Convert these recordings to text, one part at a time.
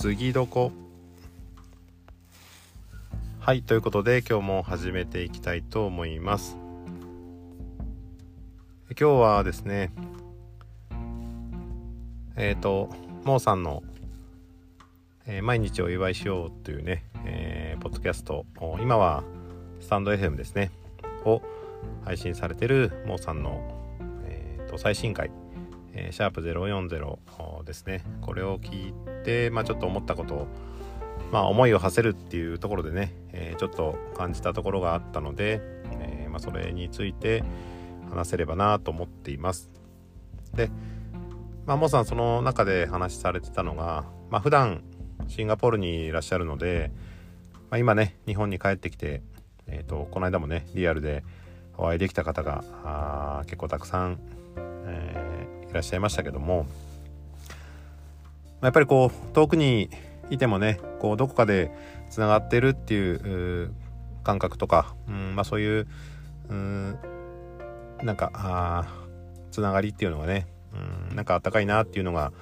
次どこ？はいということで今日も始めていきたいと思います。今日はですねえっ、ー、とモーさんの、えー、毎日お祝いしようというね、えー、ポッドキャスト今はスタンド FM ですねを配信されてるモーさんの、えーと、最新回、えー、シャープ040ですねこれを聞いて、でまあ、ちょっと思ったことを、まあ、思いを馳せるっていうところでね、えー、ちょっと感じたところがあったので、えー、まあ、それについて話せればなと思っています。でまあ、モさんその中で話されてたのが、まあ、普段シンガポールにいらっしゃるので、まあ、今ね日本に帰ってきて、えーと、この間もねリアルでお会いできた方が結構たくさん、えー、いらっしゃいましたけども、やっぱりこう遠くにいてもねこうどこかでつながってるっていう感覚とか、うんまあ、そういううなんかあつながりっていうのがねうん、なんかあったかいなっていうのが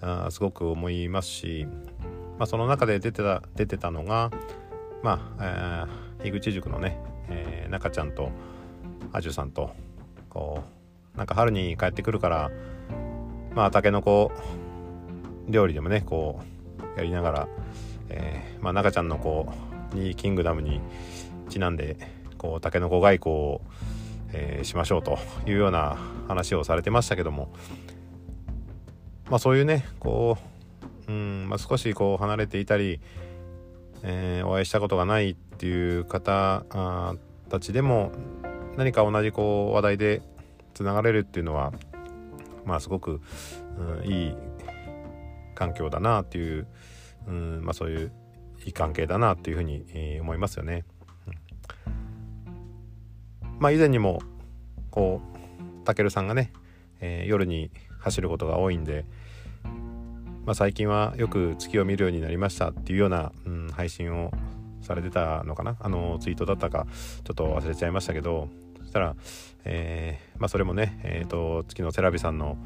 あすごく思いますし、まあ、その中で出てた出てたのが、まあえー、樋口塾のね、えー、中ちゃんとあじゅさんとこうなんか春に帰ってくるからまあたけのこ料理でもねこうやりながら、えー、まあ、中ちゃんのこうにキングダムにちなんでこうたけのこ外交をえー、しましょうというような話をされてましたけどもまあそういうねこう、うんまあ、少しこう離れていたり、えー、お会いしたことがないっていう方たちでも何か同じこう話題でつながれるっていうのはまあすごく、うん、いい環境だなっていう、うんまあ、そういういい関係だなっていうふうに、えー、思いますよね。まあ以前にもこうたけるさんがね、えー、夜に走ることが多いんで、まあ、最近はよく月を見るようになりましたっていうような、うん、配信をされてたのかなあのツイートだったかちょっと忘れちゃいましたけどそしたら、えー、まあ、それもね、えーと、月のセラビさんの、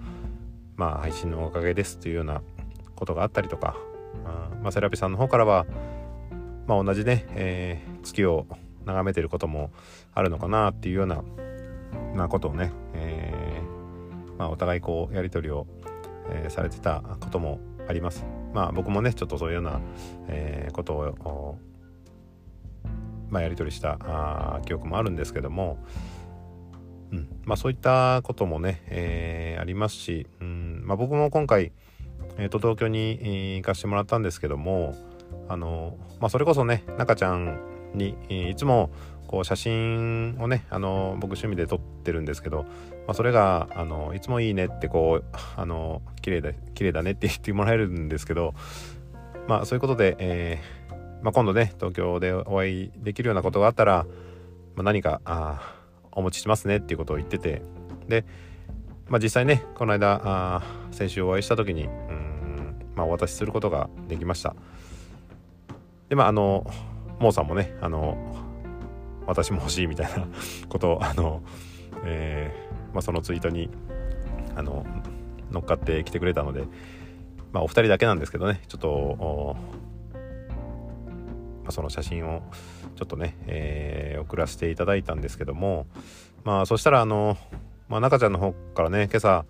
まあ、配信のおかげですっていうようなことがあったりとか、まあ、セラビさんの方からは、まあ、同じね、えー、月を眺めてることもあるのかなっていうような、まあ、ことをね、えー、まあ、お互いこうやり取りを、えー、されてたこともあります。まあ僕もねちょっとそういうような、えー、ことを、まあ、やり取りしたあ記憶もあるんですけども、うんまあ、そういったこともね、えー、ありますし、うんまあ、僕も今回、えー、と東京に行かしてもらったんですけどもあの、まあ、それこそね中ちゃんにいつもこう写真をねあの僕趣味で撮ってるんですけど、まあ、それがあのいつもいいねってこうあの綺麗だ綺麗だねって 言ってもらえるんですけどまあそういうことで、えー、まあ、今度ね東京でお会いできるようなことがあったら、まあ、何かあお持ちしますねっていうことを言っててで、まあ、実際ねこの間あ先週お会いした時に、まあ、お渡しすることができました。でまああのモーさんもねあの私も欲しいみたいなことをあの、えー、まあ、そのツイートにあの乗っかってきてくれたので、まあ、お二人だけなんですけどねちょっと、まあ、その写真をちょっとね、えー、送らせていただいたんですけどもまあそしたらあの、まあ、中ちゃんの方からね今朝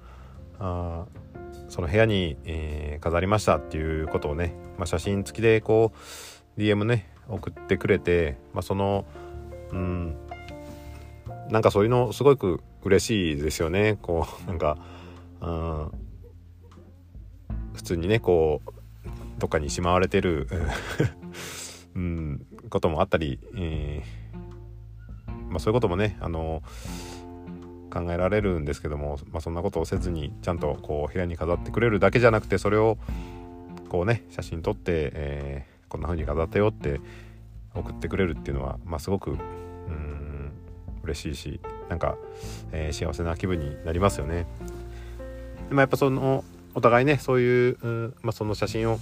あその部屋に、えー、飾りましたっていうことをね、まあ、写真付きでこう DM ね送ってくれて、まあ、そのうんなんかそういうのすごく嬉しいですよね。こうなんか、うん、普通にねこうどっかにしまわれてる うん、こともあったり、えー、まあ、そういうこともねあの考えられるんですけども、まあ、そんなことをせずにちゃんとこう部屋に飾ってくれるだけじゃなくてそれをこうね写真撮って、えーこんな風に飾ったよって送ってくれるっていうのは、まあ、すごくうん嬉しいしなんか、えー、幸せな気分になりますよね。でもやっぱそのお互いねそういう、うまあ、その写真を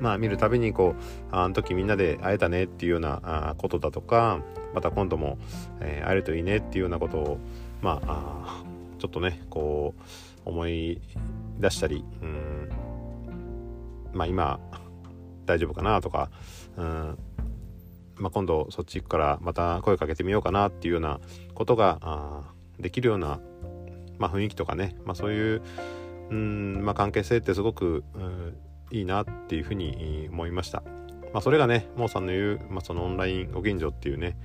まあ見るたびにこうあの時みんなで会えたねっていうようなことだとかまた今度も、えー、会えるといいねっていうようなことをまあちょっとねこう思い出したりうんまあ今大丈夫かなとか、うんまあ、今度そっち行くからまた声かけてみようかなっていうようなことができるような、まあ、雰囲気とかね、まあ、そういううん、まあ、関係性ってすごく、いいなっていうふうに思いました。まあ、それがねモーさんの言う、まあ、そのオンラインご近所っていうね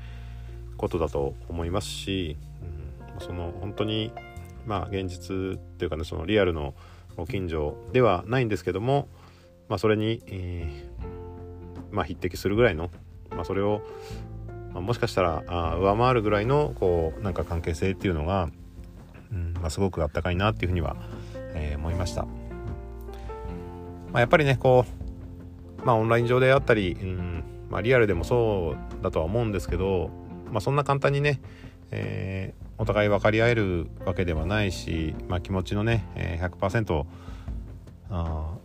ことだと思いますし、うん、その本当にまあ現実っていうかねそのリアルのご近所ではないんですけども、まあ、それに、えー、まあ、匹敵するぐらいの、まあ、それを、まあ、もしかしたらあ上回るぐらいのこうなんか関係性っていうのが、うんまあ、すごくあったかいなっていうふうには、えー、思いました。まあ、やっぱりねこう、まあ、オンライン上であったり、うんまあ、リアルでもそうだとは思うんですけど、まあ、そんな簡単にね、えー、お互い分かり合えるわけではないし、まあ、気持ちのね、100%あ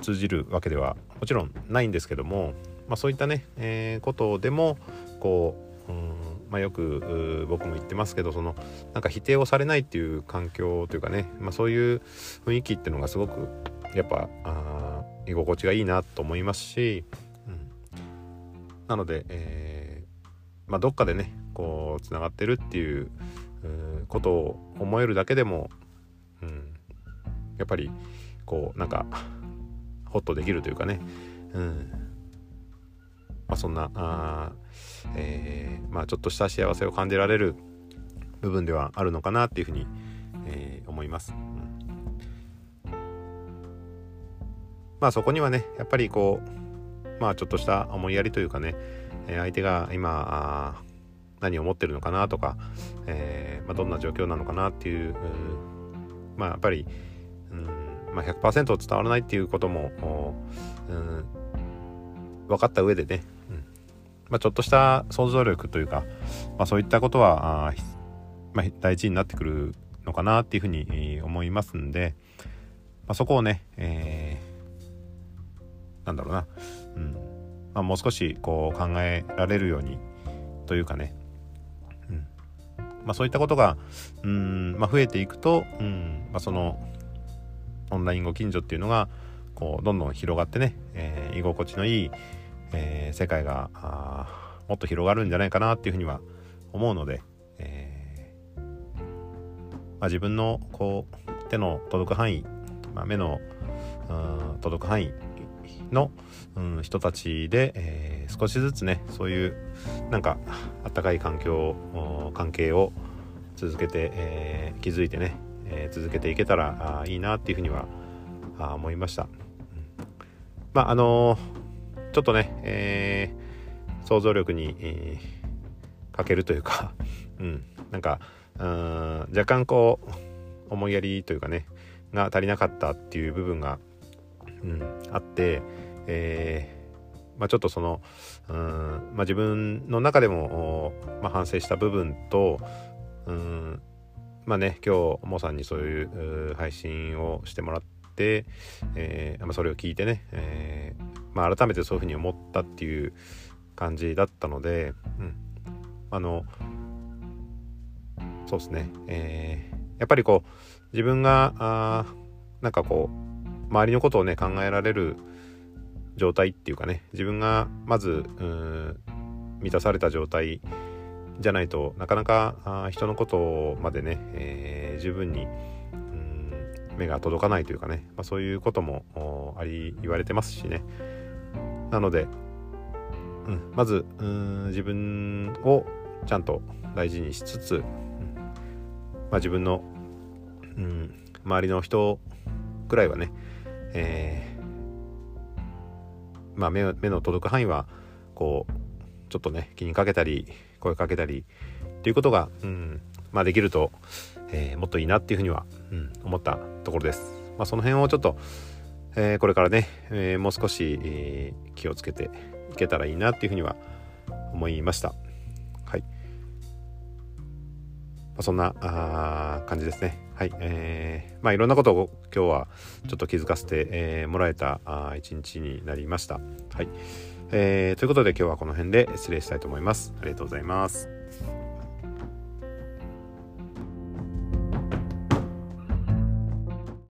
通じるわけではもちろんないんですけども、まあ、そういったね、えー、ことでもこう、うんまあ、よく僕も言ってますけどそのなんか否定をされないっていう環境というかね、まあ、そういう雰囲気っていうのがすごくやっぱあ居心地がいいなと思いますし、うん、なので、えーまあ、どっかでねこうつながってるっていうことを思えるだけでも、うん、やっぱりこうなんかホッとできるというかね、うんまあ、そんなあ、えー、まあ、ちょっとした幸せを感じられる部分ではあるのかなっていうふうに、えー、思います。うん、まあそこにはねやっぱりこうまあちょっとした思いやりというかね相手が今何を思ってるのかなとか、えー、まあ、どんな状況なのかなっていうまあやっぱり、うんまあ、100%伝わらないっていうことも、うん、分かった上でね、うんまあ、ちょっとした想像力というか、まあ、そういったことはあ、まあ、大事になってくるのかなっていうふうに思いますんで、まあ、そこをね、えー、なんだろうな、うんまあ、もう少しこう考えられるようにというかね、まあ、そういったことがうん、まあ、増えていくと、うんまあ、そのオンラインご近所っていうのがこうどんどん広がってね、えー、居心地のいい、えー、世界がもっと広がるんじゃないかなっていうふうには思うので、えーまあ、自分のこう手の届く範囲、まあ、目の届く範囲の、うん、人たちで、えー、少しずつねそういうなんかあったかい環境関係を続けて、えー、築いてね、えー、続けていけたらあいいなっていうふうにはあ思いました、うん、まああのー、ちょっとね、えー、想像力に、えー、欠けるというか うん。なんかうん若干こう思いやりというかねが足りなかったっていう部分が、うん、あって、えーまあ、ちょっとそのうん、まあ、自分の中でも、まあ、反省した部分とうんまあね今日もさんにそういう配信をしてもらって、えーまあ、それを聞いてね、えーまあ、改めてそういうふうに思ったっていう感じだったので、うん、あのそうですね、えー、やっぱりこう自分があなんかこう周りのことをね考えられる状態っていうかね自分がまず満たされた状態じゃないとなかなか人のことまでね、えー、十分に目が届かないというかね、まあ、そういうこともあり言われてますしね。なので、うん、まず自分をちゃんと大事にしつつ、うんまあ、自分の、うん、周りの人くらいはね、えーまあ、目目の届く範囲はこうちょっとね気にかけたり声かけたりっていうことが、うんまあ、できると、えー、もっといいなっていうふうには、うん、思ったところです。まあ、その辺をちょっと、えー、これからね、えー、もう少し、えー、気をつけていけたらいいなっていうふうには思いました。あ、そんなあ感じですね。はい。えー、まあいろんなことを今日はちょっと気づかせて、えー、もらえた一日になりました。はい。えー、ということで今日はこの辺で失礼したいと思います。ありがとうございます。